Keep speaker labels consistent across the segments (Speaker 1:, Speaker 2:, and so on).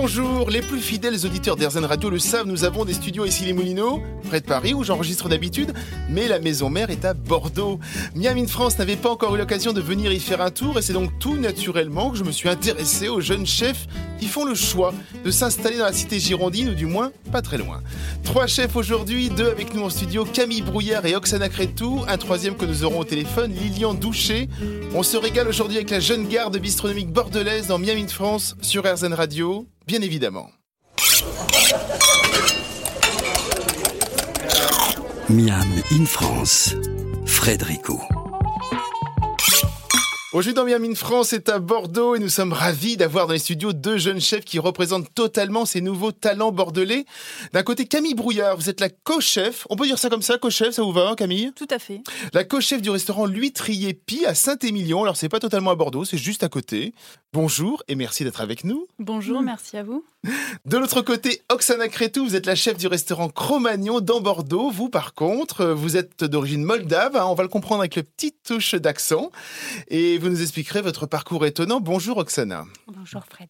Speaker 1: Bonjour, les plus fidèles auditeurs d'Airzen Radio le savent, nous avons des studios ici les Moulineaux, près de Paris où j'enregistre d'habitude, mais la maison mère est à Bordeaux. Miam in France n'avait pas encore eu l'occasion de venir y faire un tour et c'est donc tout naturellement que je me suis intéressé aux jeunes chefs qui font le choix de s'installer dans la cité girondine ou du moins pas très loin. Trois chefs aujourd'hui, deux avec nous en studio, Camille Brouillard et Oksana Crétou, un troisième que nous aurons au téléphone, Lilian Doucher. On se régale aujourd'hui avec la jeune garde bistronomique bordelaise dans Miam in France sur RZN Radio, bien évidemment.
Speaker 2: Miam in France, Frédérico.
Speaker 1: Aujourd'hui dans Miami France est à Bordeaux et nous sommes ravis d'avoir dans les studios deux jeunes chefs qui représentent totalement ces nouveaux talents bordelais. D'un côté Camille Brouillard, vous êtes la co-chef, on peut dire ça comme ça, co-chef, ça vous va hein, Camille?
Speaker 3: Tout à fait.
Speaker 1: La co-chef du restaurant L'Huîtrier Pie à Saint-Émilion, alors c'est pas totalement à Bordeaux, c'est juste à côté. Bonjour et merci d'être avec nous.
Speaker 3: Bonjour, merci à vous.
Speaker 1: De l'autre côté, Oksana Crétou, vous êtes la chef du restaurant Cro-Magnon dans Bordeaux. Vous, par contre, vous êtes d'origine moldave. hein, on va le comprendre avec le petit touche d'accent. Et vous nous expliquerez votre parcours étonnant. Bonjour, Oksana.
Speaker 3: Bonjour Fred.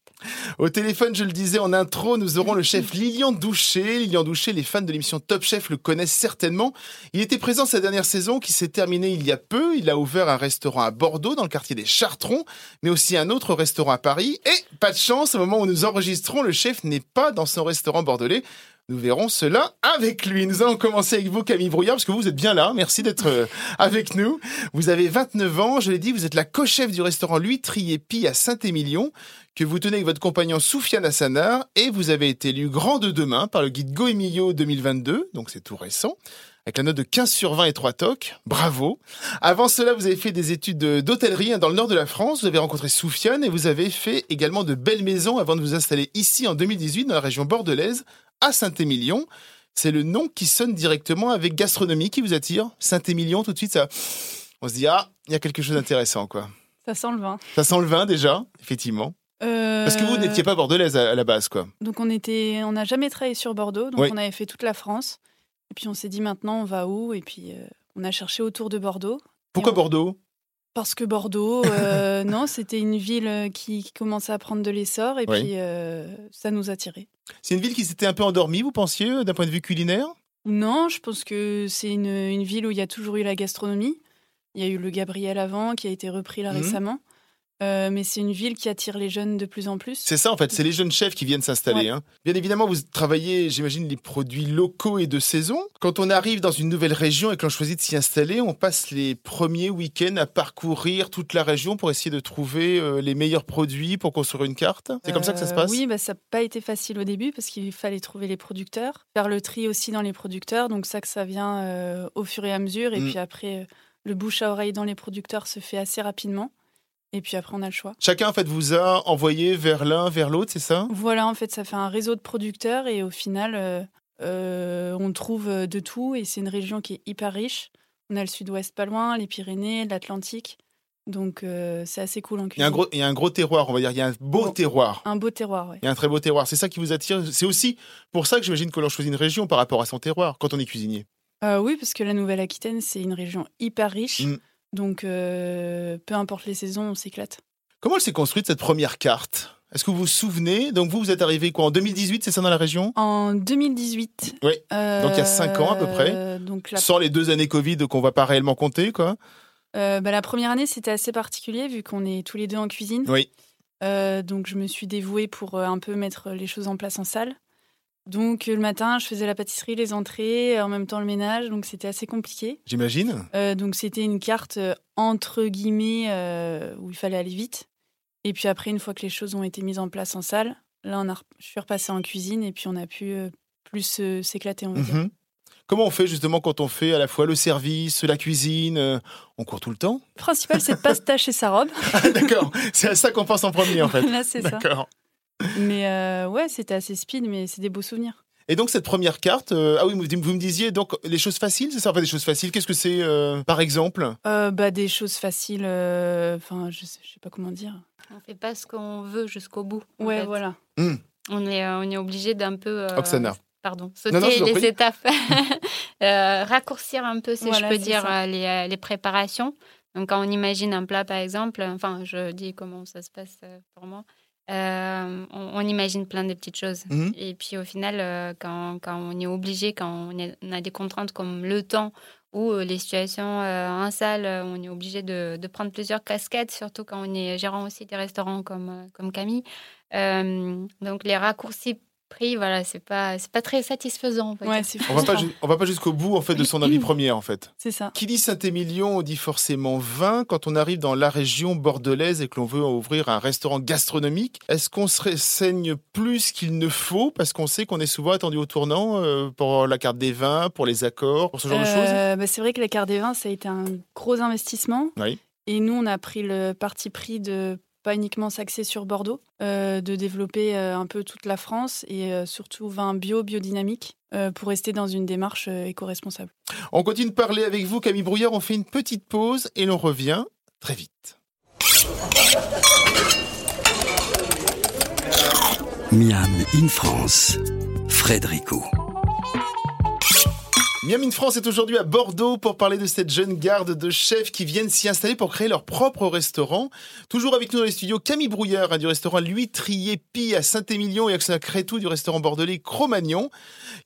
Speaker 1: Au téléphone, je le disais en intro, nous aurons le chef Lilian Doucher. Lilian Doucher, les fans de l'émission Top Chef le connaissent certainement. Il était présent sa dernière saison qui s'est terminée il y a peu. Il a ouvert un restaurant à Bordeaux, dans le quartier des Chartrons, mais aussi un autre restaurant à Paris. Et pas de chance, au moment où nous enregistrons, le chef n'est pas dans son restaurant bordelais. Nous verrons cela avec lui. Nous allons commencer avec vous, Camille Brouillard, parce que vous, êtes bien là. Merci d'être euh, avec nous. Vous avez 29 ans. Je l'ai dit, vous êtes la co-chef du restaurant L'Huîtrier Pie à Saint-Émilion, que vous tenez avec votre compagnon Soufiane Assanar, et vous avez été élu grand de demain par le guide Go Emilio 2022, donc c'est tout récent, avec la note de 15 sur 20 et 3 tocs. Bravo. Avant cela, vous avez fait des études de- d'hôtellerie hein, dans le nord de la France. Vous avez rencontré Soufiane et vous avez fait également de belles maisons avant de vous installer ici en 2018 dans la région bordelaise, à Saint-Émilion. C'est le nom qui sonne directement avec gastronomie qui vous attire. Saint-Émilion, tout de suite, ça, on se dit, ah, il y a quelque chose d'intéressant, quoi.
Speaker 3: Ça sent le vin.
Speaker 1: Ça sent le vin déjà, effectivement. Parce que vous
Speaker 3: Euh,
Speaker 1: n'étiez pas bordelaise à, à la base, quoi.
Speaker 3: Donc on était, on n'a jamais travaillé sur Bordeaux, donc
Speaker 1: Oui.
Speaker 3: on avait fait toute la France. Et puis on s'est dit maintenant on va où? Et puis euh, on a cherché autour de Bordeaux.
Speaker 1: Pourquoi
Speaker 3: on-
Speaker 1: Bordeaux?
Speaker 3: Parce que Bordeaux, euh, non, c'était une ville euh, qui, qui commençait à prendre de l'essor et
Speaker 1: Oui.
Speaker 3: puis euh, ça nous attirait.
Speaker 1: C'est une ville qui s'était un peu endormie, vous pensiez, d'un point de vue culinaire?
Speaker 3: Non, je pense que c'est une, une ville où il y a toujours eu la gastronomie. Il y a eu le Gabriel avant qui a été repris là
Speaker 1: Mhm.
Speaker 3: récemment. Euh, mais c'est une ville qui attire les jeunes de plus en plus.
Speaker 1: C'est ça, en fait. C'est les jeunes chefs qui viennent s'installer.
Speaker 3: Ouais.
Speaker 1: hein. Bien évidemment, vous travaillez, j'imagine, les produits locaux et de saison. Quand on arrive dans une nouvelle région et que l'on choisit de s'y installer, on passe les premiers week-ends à parcourir toute la région pour essayer de trouver euh, les meilleurs produits pour construire une carte. C'est comme ça que ça se
Speaker 3: Euh,
Speaker 1: passe?
Speaker 3: Oui, bah, ça n'a pas été facile au début parce qu'il fallait trouver les producteurs, faire le tri aussi dans les producteurs. Donc ça que ça vient au fur et à mesure. Et
Speaker 1: Mm.
Speaker 3: puis après, le bouche à oreille dans les producteurs se fait assez rapidement. Et puis après, on a le choix.
Speaker 1: Chacun, en fait, vous a envoyé vers l'un, vers l'autre, c'est ça?
Speaker 3: Voilà, en fait, ça fait un réseau de producteurs et au final, euh, euh, on trouve euh, de tout et c'est une région qui est hyper riche. On a le sud-ouest pas loin, les Pyrénées, l'Atlantique. Donc euh, c'est assez cool en
Speaker 1: il y,
Speaker 3: cuisine.
Speaker 1: a un gros, il y a un gros terroir, on va dire. Il y a un beau
Speaker 3: Bon.
Speaker 1: terroir.
Speaker 3: Un beau terroir, ouais.
Speaker 1: Il y a un très beau terroir. C'est ça qui vous attire. C'est aussi pour ça que j'imagine que l'on choisit une région par rapport à son terroir quand on est cuisinier.
Speaker 3: Euh, oui, parce que la Nouvelle-Aquitaine, c'est une région hyper riche.
Speaker 1: Mm.
Speaker 3: Donc, euh, peu importe les saisons, on s'éclate.
Speaker 1: Comment elle s'est construite cette première carte? Est-ce que vous vous souvenez? Donc vous, vous êtes arrivé quoi en 2018, c'est ça dans la région?
Speaker 3: En 2018.
Speaker 1: Oui,
Speaker 3: euh,
Speaker 1: donc il y a cinq ans à peu près.
Speaker 3: Donc la,
Speaker 1: Sans les deux années Covid qu'on va pas réellement compter, quoi.
Speaker 3: euh, bah, la première année, c'était assez particulier vu qu'on est tous les deux en cuisine.
Speaker 1: Oui.
Speaker 3: Euh, donc, je me suis dévouée pour euh, un peu mettre les choses en place en salle. Donc, euh, le matin, je faisais la pâtisserie, les entrées, en même temps le ménage. Donc, c'était assez compliqué.
Speaker 1: J'imagine.
Speaker 3: Euh, donc c'était une carte euh, entre guillemets euh, où il fallait aller vite. Et puis après, une fois que les choses ont été mises en place en salle, là, on a, je suis repassée en cuisine et puis on a pu euh, plus euh, s'éclater, on va dire.
Speaker 1: Mhm. Comment on fait justement quand on fait à la fois le service, la cuisine euh, On court tout le temps?
Speaker 3: Le principal, c'est de pas se tâcher sa robe.
Speaker 1: Ah, D'accord, c'est à ça qu'on pense en premier en fait.
Speaker 3: là, c'est ça.
Speaker 1: D'accord.
Speaker 3: Mais euh, ouais, c'était assez speed, mais c'est des beaux souvenirs.
Speaker 1: Et donc cette première carte, euh, ah oui, vous, vous me disiez donc les choses faciles, c'est ça Enfin des choses faciles. Qu'est-ce que c'est euh, par exemple?
Speaker 3: Euh, bah, des choses faciles, euh, enfin, je, sais, je sais pas comment dire.
Speaker 4: On fait pas ce qu'on veut jusqu'au bout. en
Speaker 3: Ouais,
Speaker 4: fait.
Speaker 3: voilà.
Speaker 4: On est, euh, on est obligé d'un peu. euh,
Speaker 1: Oksana.
Speaker 5: pardon,
Speaker 1: Non, non, je
Speaker 5: sauter les
Speaker 1: prie.
Speaker 5: étapes, euh, raccourcir un peu, si
Speaker 3: Voilà,
Speaker 5: je peux dire, les, les préparations. Donc, quand on imagine un plat, par exemple, enfin, je dis comment ça se passe pour moi, euh, on, on imagine plein de petites choses.
Speaker 1: Mhm.
Speaker 5: Et puis, au final, euh, quand, quand on est obligé, quand on, est- on a des contraintes comme le temps ou euh, les situations en salle, on est obligé de, de prendre plusieurs casquettes, surtout quand on est gérant aussi des restaurants comme, comme Camille. Donc, les raccourcis pris, voilà, c'est pas, c'est pas très satisfaisant. on va
Speaker 3: Ouais,
Speaker 5: dire.
Speaker 3: c'est
Speaker 1: On va pas, on va pas jusqu'au bout en fait de son avis premier en fait.
Speaker 3: C'est ça.
Speaker 1: Qui dit Saint-Émilion dit forcément vin. Quand on arrive dans la région bordelaise et que l'on veut ouvrir un restaurant gastronomique, est-ce qu'on se renseigne plus qu'il ne faut parce qu'on sait qu'on est souvent attendu au tournant euh, pour la carte des vins, pour les accords, pour ce genre de choses?
Speaker 3: Euh, bah, c'est vrai que la carte des vins, ça a été un gros investissement.
Speaker 1: Oui.
Speaker 3: Et nous, on a pris le parti pris de pas uniquement s'axer sur Bordeaux, euh, de développer euh, un peu toute la France et euh, surtout vin bio, biodynamique, euh, pour rester dans une démarche euh, éco-responsable.
Speaker 1: On continue de parler avec vous, Camille Brouillard. On fait une petite pause et l'on revient très vite.
Speaker 2: Miam in France, Frédérico.
Speaker 1: Miam in France est aujourd'hui à Bordeaux pour parler de cette jeune garde de chefs qui viennent s'y installer pour créer leur propre restaurant. Toujours avec nous dans les studios, Camille Brouillard hein, du restaurant L'Huîtrier Pie à Saint-Émilion et Axel Crétou du restaurant bordelais Cro-Magnon.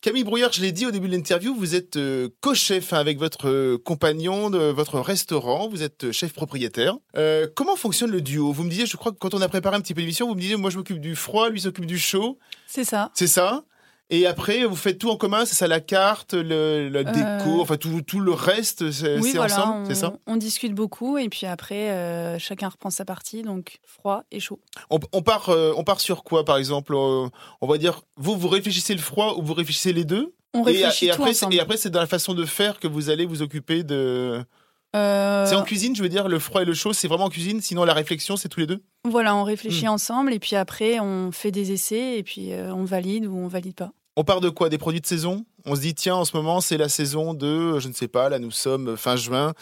Speaker 1: Camille Brouillard, je l'ai dit au début de l'interview, vous êtes euh, co-chef hein, avec votre euh, compagnon de votre restaurant, vous êtes euh, chef propriétaire. Euh, comment fonctionne le duo? Vous me disiez, je crois que quand on a préparé un petit peu l'émission, vous me disiez, moi je m'occupe du froid, lui s'occupe du chaud,
Speaker 3: C'est ça.
Speaker 1: c'est ça? Et après, vous faites tout en commun, c'est ça la carte, le, la déco,
Speaker 3: Euh,
Speaker 1: enfin tout, tout le reste, c'est
Speaker 3: oui,
Speaker 1: c'est
Speaker 3: voilà,
Speaker 1: ensemble, c'est ça
Speaker 3: on discute beaucoup et puis après, euh, chacun reprend sa partie, donc froid et chaud.
Speaker 1: on, on part, euh, on part sur quoi, par exemple On va dire, vous, vous réfléchissez le froid ou vous réfléchissez les deux
Speaker 3: On
Speaker 1: et,
Speaker 3: réfléchit
Speaker 1: et
Speaker 3: tout
Speaker 1: après, c'est-
Speaker 3: ensemble.
Speaker 1: et après, c'est dans la façon de faire que vous allez vous occuper de...
Speaker 3: Euh,
Speaker 1: C'est en cuisine, je veux dire, le froid et le chaud, c'est vraiment en cuisine, sinon la réflexion, c'est tous les deux
Speaker 3: Voilà, on
Speaker 1: Hmm.
Speaker 3: réfléchit ensemble et puis après, on fait des essais et puis euh, on valide ou on valide pas.
Speaker 1: On part de quoi? Des produits de saison? On se dit, tiens, en ce moment, c'est la saison de, je ne sais pas, là, nous sommes fin juin.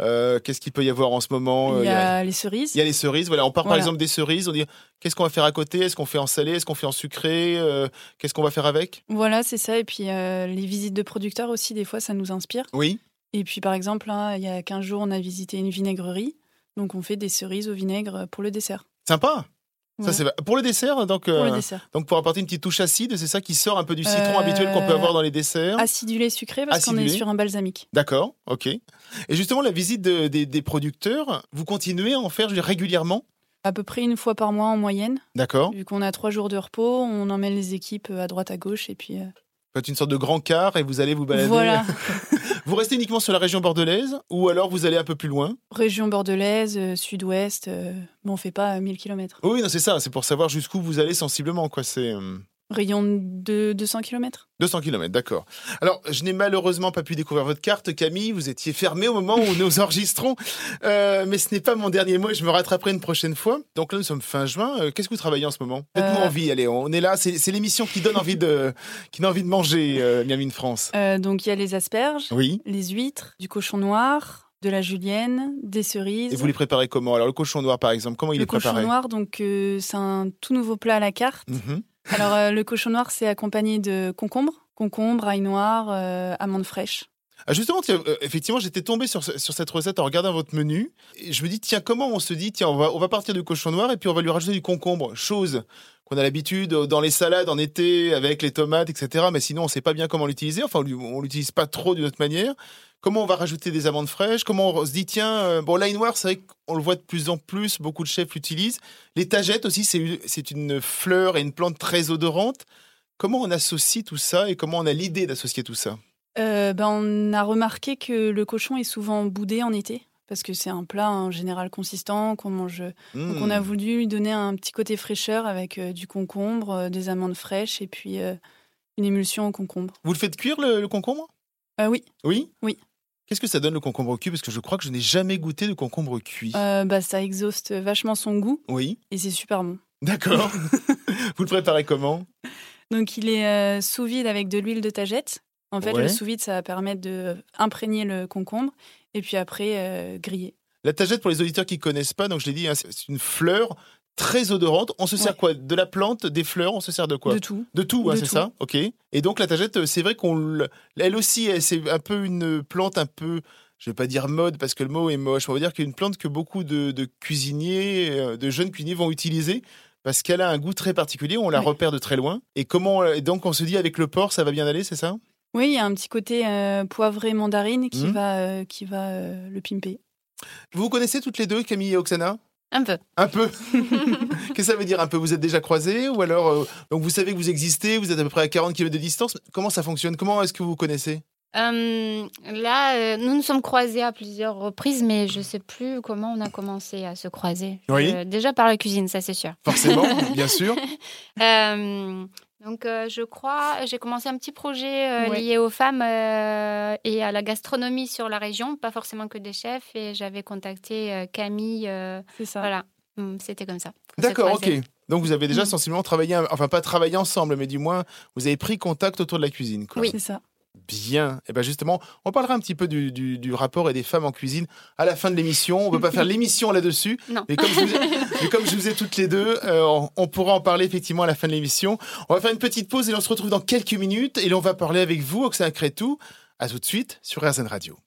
Speaker 1: Euh, Qu'est-ce qu'il peut y avoir en ce moment?
Speaker 3: Il y
Speaker 1: Euh,
Speaker 3: a les cerises.
Speaker 1: Il y a les cerises, voilà. On part par exemple des cerises, on dit qu'est-ce qu'on va faire à côté? Est-ce qu'on fait en salé? Est-ce qu'on fait en sucré? Euh, Qu'est-ce qu'on va faire avec?
Speaker 3: Voilà, c'est ça. Et puis euh, les visites de producteurs aussi, des fois, ça nous inspire.
Speaker 1: Oui.
Speaker 3: Et puis par exemple, là, il y a 15 jours, on a visité une vinaigrerie. Donc on fait des cerises au vinaigre pour le dessert.
Speaker 1: Sympa. Ça, c'est pour le dessert, donc,
Speaker 3: Pour
Speaker 1: euh,
Speaker 3: le dessert.
Speaker 1: donc pour apporter une petite touche acide, c'est ça qui sort un peu du citron
Speaker 3: Euh,
Speaker 1: habituel qu'on peut avoir dans les desserts?
Speaker 3: Acidulé sucré parce qu'on est sur un balsamique.
Speaker 1: D'accord, ok. Et justement, la visite de- des, des producteurs, vous continuez à en faire régulièrement?
Speaker 3: À peu près une fois par mois en moyenne.
Speaker 1: D'accord.
Speaker 3: Vu qu'on a trois jours de repos, on emmène les équipes à droite à gauche et puis euh,
Speaker 1: faites une sorte de grand quart et vous allez vous balader.
Speaker 3: voilà.
Speaker 1: Vous restez uniquement sur la région bordelaise ou alors vous allez un peu plus loin?
Speaker 3: Région bordelaise, euh, sud-ouest, euh, mais on fait pas 1000 km.
Speaker 1: Oui, non, c'est ça. C'est pour savoir jusqu'où vous allez sensiblement, quoi. C'est. Euh,
Speaker 3: Rayon de 200 km.
Speaker 1: 200 km, d'accord. Alors, je n'ai malheureusement pas pu découvrir votre carte, Camille. Vous étiez fermé au moment où nous enregistrons. Euh, mais ce n'est pas mon dernier mot et je me rattraperai une prochaine fois. Donc là, nous sommes fin juin. Euh, Qu'est-ce que vous travaillez en ce moment? Faites-nous
Speaker 3: Euh.
Speaker 1: envie. Allez, on est là. C'est l'émission qui donne envie de, qui donne envie de manger, euh, Miami France.
Speaker 3: Euh, donc il y a les asperges,
Speaker 1: Oui.
Speaker 3: les huîtres, du cochon noir, de la julienne, des cerises.
Speaker 1: Et vous les préparez comment? Alors, le cochon noir, par exemple, comment il
Speaker 3: le
Speaker 1: est
Speaker 3: cochon
Speaker 1: préparé
Speaker 3: noir, donc euh, c'est un tout nouveau plat à la carte.
Speaker 1: Mhm.
Speaker 3: Alors euh, le cochon noir, c'est accompagné de concombre, concombre, ail noir, euh, amandes fraîches.
Speaker 1: Ah, justement, euh, effectivement, j'étais tombé sur, sur cette recette en regardant votre menu. Je me dis, tiens, comment on se dit, tiens, on va, on va partir du cochon noir et puis on va lui rajouter du concombre, chose qu'on a l'habitude euh, dans les salades en été avec les tomates, etc. Mais sinon, on sait pas bien comment l'utiliser. Enfin, on l'utilise pas trop d'une autre manière. Comment on va rajouter des amandes fraîches Comment on se dit, tiens, euh, bon, l'ail noir, c'est vrai qu'on le voit de plus en plus, beaucoup de chefs l'utilisent. Les tagettes aussi, c'est une- fleur et une plante très odorante. Comment on associe tout ça et comment on a l'idée d'associer tout ça?
Speaker 3: Euh, ben, on a remarqué que le cochon est souvent boudé en été parce que c'est un plat en général consistant qu'on mange. Donc on a
Speaker 1: Hmm.
Speaker 3: voulu lui donner un petit côté fraîcheur avec euh, du concombre, euh, des amandes fraîches et puis euh, une émulsion au concombre.
Speaker 1: Vous le faites cuire, le, le concombre?
Speaker 3: Oui,
Speaker 1: Oui?
Speaker 3: Oui.
Speaker 1: Qu'est-ce que ça donne le concombre cuit? Parce que je crois que je n'ai jamais goûté de concombre cuit.
Speaker 3: euh, bah, ça exhauste vachement son goût
Speaker 1: Oui,
Speaker 3: et c'est super bon.
Speaker 1: d'accord. Vous le préparez comment?
Speaker 3: Donc il est euh, sous vide avec de l'huile de tagette. En fait,
Speaker 1: Ouais.
Speaker 3: le sous vide, ça va permettre de imprégner le concombre et puis après euh, griller.
Speaker 1: La tagette, pour les auditeurs qui ne connaissent pas, donc je l'ai dit, hein, c'est une fleur très odorante. On se sert
Speaker 3: Ouais.
Speaker 1: quoi? De la plante, des fleurs, on se sert de quoi?
Speaker 3: De tout.
Speaker 1: De tout, hein, c'est ça? Ok. Et donc la tagette, c'est vrai qu'on... Elle aussi, c'est un peu une plante un peu... Je vais pas dire mode parce que le mot est moche. On va dire qu'une plante que beaucoup de, de cuisiniers, euh, de jeunes cuisiniers vont utiliser parce qu'elle a un goût très particulier. On la repère de très loin. Et comment et donc on se dit avec le porc, ça va bien aller, c'est ça?
Speaker 3: Oui, il y a un petit côté euh, poivré mandarine qui
Speaker 1: Mhm.
Speaker 3: va, euh, qui va euh, le pimper.
Speaker 1: Vous vous connaissez toutes les deux, Camille et Oksana?
Speaker 5: Un peu.
Speaker 1: Un peu. Qu'est-ce que ça veut dire un peu? Vous êtes déjà croisés ou alors euh, donc vous savez que vous existez, vous êtes à peu près à 40 km de distance. Comment ça fonctionne? Comment est-ce que vous vous connaissez?
Speaker 5: Euh, là, euh, nous nous sommes croisés à plusieurs reprises, mais je sais plus comment on a commencé à se croiser.
Speaker 1: Oui.
Speaker 5: Déjà par la cuisine, ça c'est sûr.
Speaker 1: Forcément, bien sûr.
Speaker 5: Donc, euh, je crois, j'ai commencé un petit projet euh,
Speaker 3: Ouais.
Speaker 5: lié aux femmes euh, et à la gastronomie sur la région, pas forcément que des chefs. Et j'avais contacté euh, Camille. euh,
Speaker 3: C'est ça.
Speaker 5: voilà, Hum, c'était comme ça.
Speaker 1: D'accord, ok. Donc vous avez déjà
Speaker 5: Mm.
Speaker 1: sensiblement travaillé, enfin pas travaillé ensemble, mais du moins vous avez pris contact autour de la cuisine. Quoi.
Speaker 5: Oui.
Speaker 3: C'est ça.
Speaker 1: Bien. Et ben justement, on parlera un petit peu du, du- du rapport et des femmes en cuisine à la fin de l'émission. On ne peut pas faire l'émission là-dessus. Mais comme je vous ai, mais comme je vous ai toutes les deux, euh, on, on pourra en parler effectivement à la fin de l'émission. On va faire une petite pause et on se retrouve dans quelques minutes. Et là, on va parler avec vous, Oksana Crétou. À tout de suite sur RZN Radio.